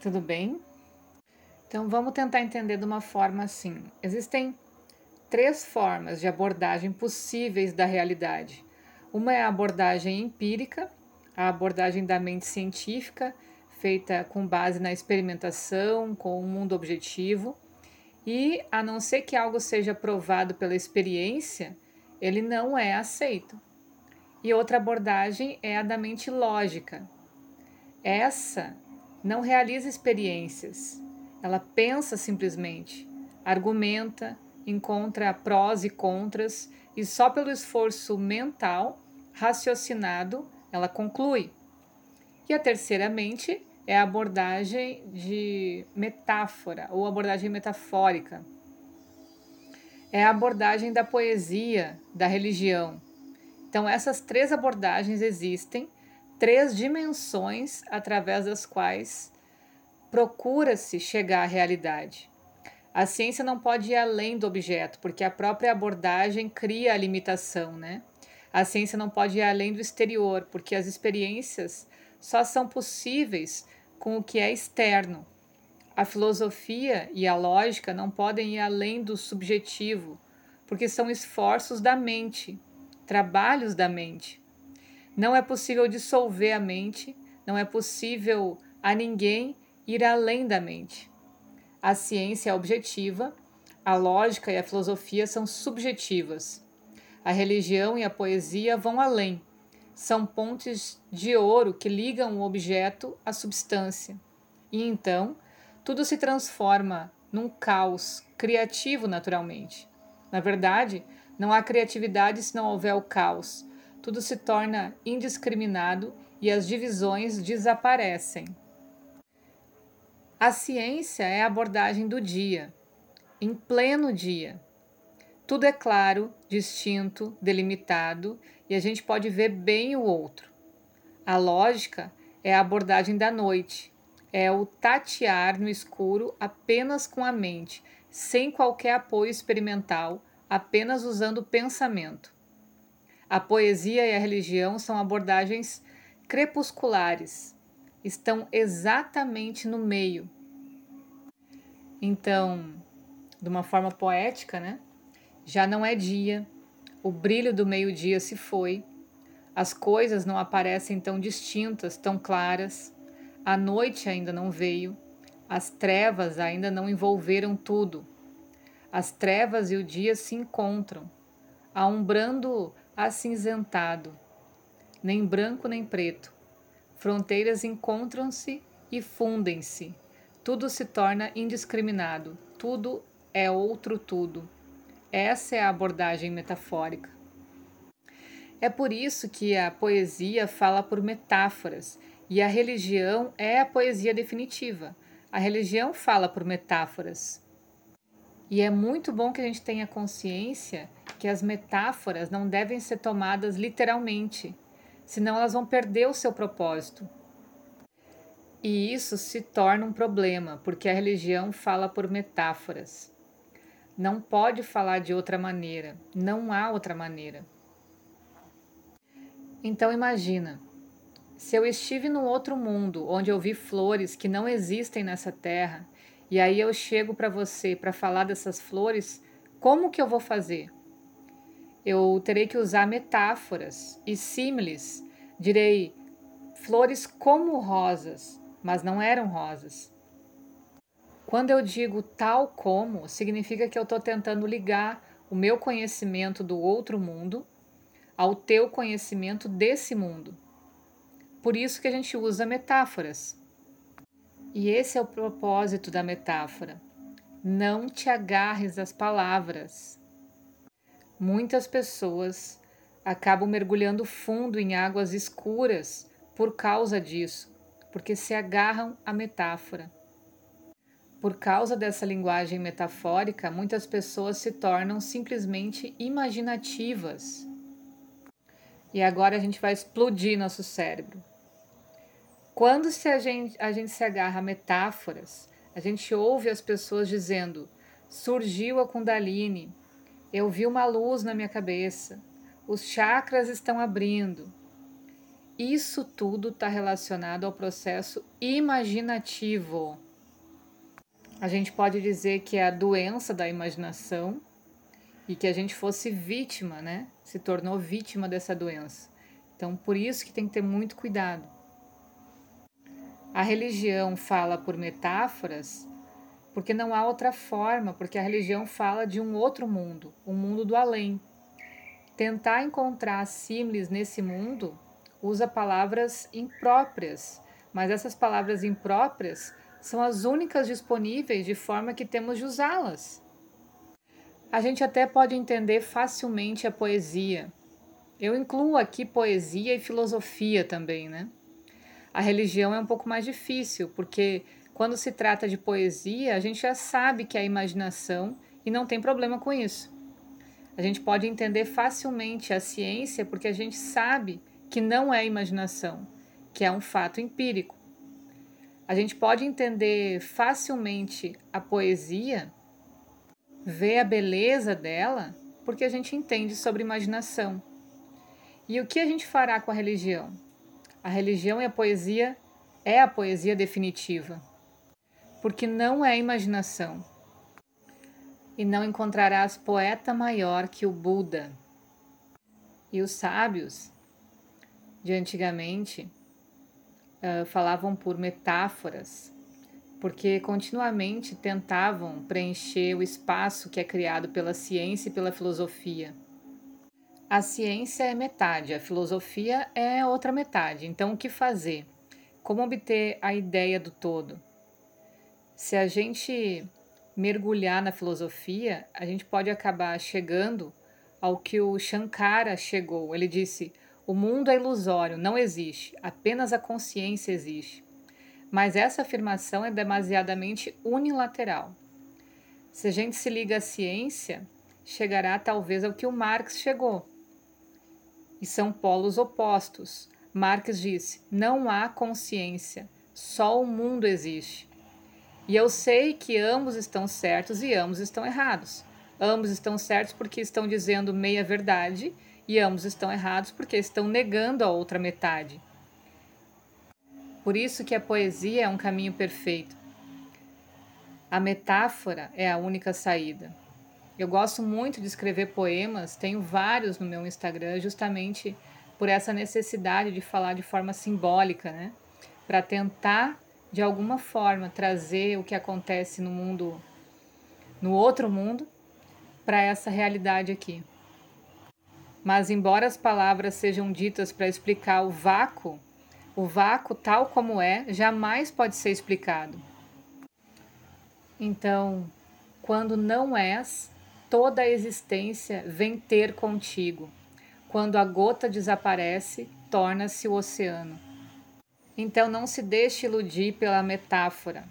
Tudo bem? Então vamos tentar entender de uma forma assim. Existem três formas de abordagem possíveis da realidade. Uma é a abordagem empírica, a abordagem da mente científica, feita com base na experimentação, com o um mundo objetivo. E a não ser que algo seja provado pela experiência, ele não é aceito. E outra abordagem é a da mente lógica. Essa não realiza experiências, ela pensa simplesmente, argumenta, encontra prós e contras e só pelo esforço mental, raciocinado, ela conclui. E a terceira mente é a abordagem de metáfora ou abordagem metafórica. É a abordagem da poesia, da religião. Então, essas três abordagens existem três dimensões através das quais procura-se chegar à realidade. A ciência não pode ir além do objeto, porque a própria abordagem cria a limitação, né? A ciência não pode ir além do exterior, porque as experiências só são possíveis com o que é externo. A filosofia e a lógica não podem ir além do subjetivo, porque são esforços da mente, trabalhos da mente. Não é possível dissolver a mente, não é possível a ninguém ir além da mente. A ciência é objetiva, a lógica e a filosofia são subjetivas. A religião e a poesia vão além. São pontes de ouro que ligam o objeto à substância. E então, tudo se transforma num caos criativo naturalmente. Na verdade, não há criatividade se não houver o caos, tudo se torna indiscriminado e as divisões desaparecem. A ciência é a abordagem do dia, em pleno dia. Tudo é claro, distinto, delimitado e a gente pode ver bem o outro. A lógica é a abordagem da noite, é o tatear no escuro apenas com a mente, sem qualquer apoio experimental, apenas usando o pensamento. A poesia e a religião são abordagens crepusculares, estão exatamente no meio. Então, de uma forma poética, né? Já não é dia, o brilho do meio-dia se foi, as coisas não aparecem tão distintas, tão claras, a noite ainda não veio, as trevas ainda não envolveram tudo. As trevas e o dia se encontram, há um brando acinzentado, nem branco nem preto. Fronteiras encontram-se e fundem-se. Tudo se torna indiscriminado, tudo é outro tudo. Essa é a abordagem metafórica. É por isso que a poesia fala por metáforas e a religião é a poesia definitiva. A religião fala por metáforas. E é muito bom que a gente tenha consciência que as metáforas não devem ser tomadas literalmente, senão elas vão perder o seu propósito. E isso se torna um problema, porque a religião fala por metáforas. Não pode falar de outra maneira, não há outra maneira. Então imagina, se eu estive num outro mundo onde eu vi flores que não existem nessa terra e aí eu chego para você para falar dessas flores, como que eu vou fazer? Eu terei que usar metáforas e símiles. Direi flores como rosas, mas não eram rosas. Quando eu digo tal como, significa que eu estou tentando ligar o meu conhecimento do outro mundo ao teu conhecimento desse mundo. Por isso que a gente usa metáforas. E esse é o propósito da metáfora. Não te agarres às palavras. Muitas pessoas acabam mergulhando fundo em águas escuras por causa disso, porque se agarram à metáfora. Por causa dessa linguagem metafórica, muitas pessoas se tornam simplesmente imaginativas. E agora a gente vai explodir nosso cérebro. Quando se a, gente, a gente se agarra a metáforas, a gente ouve as pessoas dizendo: surgiu a Kundalini, eu vi uma luz na minha cabeça, os chakras estão abrindo. isso tudo está relacionado ao processo imaginativo. A gente pode dizer que é a doença da imaginação e que a gente fosse vítima, né? Se tornou vítima dessa doença. Então, por isso que tem que ter muito cuidado. A religião fala por metáforas porque não há outra forma, porque a religião fala de um outro mundo, um mundo do além. Tentar encontrar símiles nesse mundo usa palavras impróprias, mas essas palavras impróprias são as únicas disponíveis de forma que temos de usá-las. A gente até pode entender facilmente a poesia. Eu incluo aqui poesia e filosofia também, né? A religião é um pouco mais difícil, porque quando se trata de poesia, a gente já sabe que é a imaginação e não tem problema com isso. A gente pode entender facilmente a ciência porque a gente sabe que não é imaginação, que é um fato empírico. A gente pode entender facilmente a poesia, ver a beleza dela, porque a gente entende sobre imaginação. E o que a gente fará com a religião? A religião e a poesia é a poesia definitiva, porque não é imaginação. E não encontrarás poeta maior que o Buda. E os sábios de antigamente uh, falavam por metáforas, porque continuamente tentavam preencher o espaço que é criado pela ciência e pela filosofia. A ciência é metade, a filosofia é outra metade. Então, o que fazer? Como obter a ideia do todo? Se a gente mergulhar na filosofia, a gente pode acabar chegando ao que o Shankara chegou. Ele disse: o mundo é ilusório, não existe, apenas a consciência existe. Mas essa afirmação é demasiadamente unilateral. Se a gente se liga à ciência, chegará talvez ao que o Marx chegou. E são polos opostos. Marx disse: não há consciência, só o mundo existe. E eu sei que ambos estão certos e ambos estão errados. Ambos estão certos porque estão dizendo meia verdade e ambos estão errados porque estão negando a outra metade. Por isso que a poesia é um caminho perfeito. A metáfora é a única saída. Eu gosto muito de escrever poemas, tenho vários no meu Instagram, justamente por essa necessidade de falar de forma simbólica, né? Para tentar, de alguma forma, trazer o que acontece no mundo, no outro mundo, para essa realidade aqui. Mas, embora as palavras sejam ditas para explicar o vácuo, o vácuo, tal como é, jamais pode ser explicado. Então, quando não és, toda a existência vem ter contigo. Quando a gota desaparece, torna-se o oceano. Então, não se deixe iludir pela metáfora.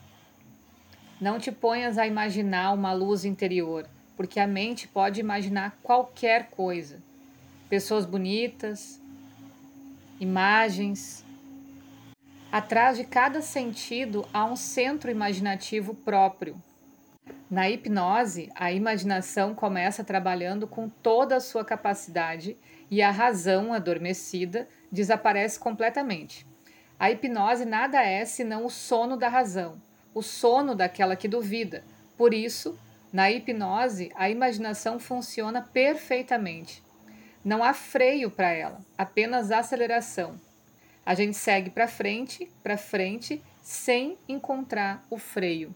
Não te ponhas a imaginar uma luz interior, porque a mente pode imaginar qualquer coisa pessoas bonitas, imagens. Atrás de cada sentido há um centro imaginativo próprio. Na hipnose, a imaginação começa trabalhando com toda a sua capacidade e a razão adormecida desaparece completamente. A hipnose nada é senão o sono da razão, o sono daquela que duvida. Por isso, na hipnose, a imaginação funciona perfeitamente. Não há freio para ela, apenas aceleração. A gente segue para frente, para frente, sem encontrar o freio.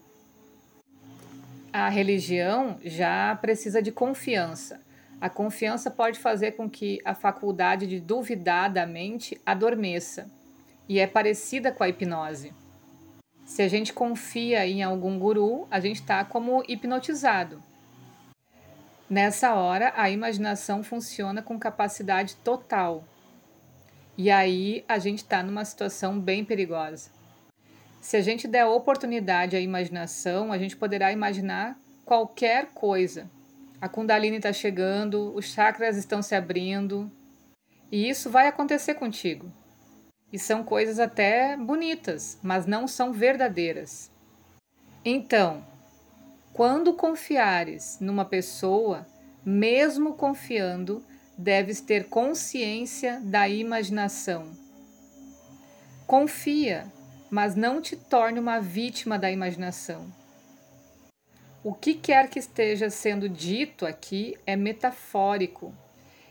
A religião já precisa de confiança. A confiança pode fazer com que a faculdade de duvidar da mente adormeça, e é parecida com a hipnose. Se a gente confia em algum guru, a gente está como hipnotizado. Nessa hora, a imaginação funciona com capacidade total. E aí a gente está numa situação bem perigosa. Se a gente der oportunidade à imaginação, a gente poderá imaginar qualquer coisa. A Kundalini está chegando, os chakras estão se abrindo, e isso vai acontecer contigo. E são coisas até bonitas, mas não são verdadeiras. Então, quando confiares numa pessoa, mesmo confiando, deves ter consciência da imaginação. Confia, mas não te torne uma vítima da imaginação. O que quer que esteja sendo dito aqui é metafórico.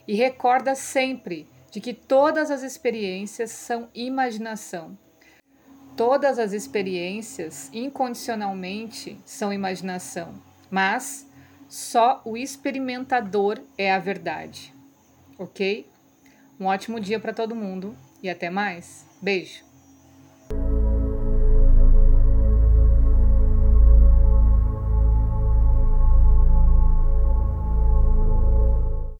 E recorda sempre de que todas as experiências são imaginação. Todas as experiências, incondicionalmente, são imaginação, mas só o experimentador é a verdade. Ok? Um ótimo dia para todo mundo e até mais. Beijo!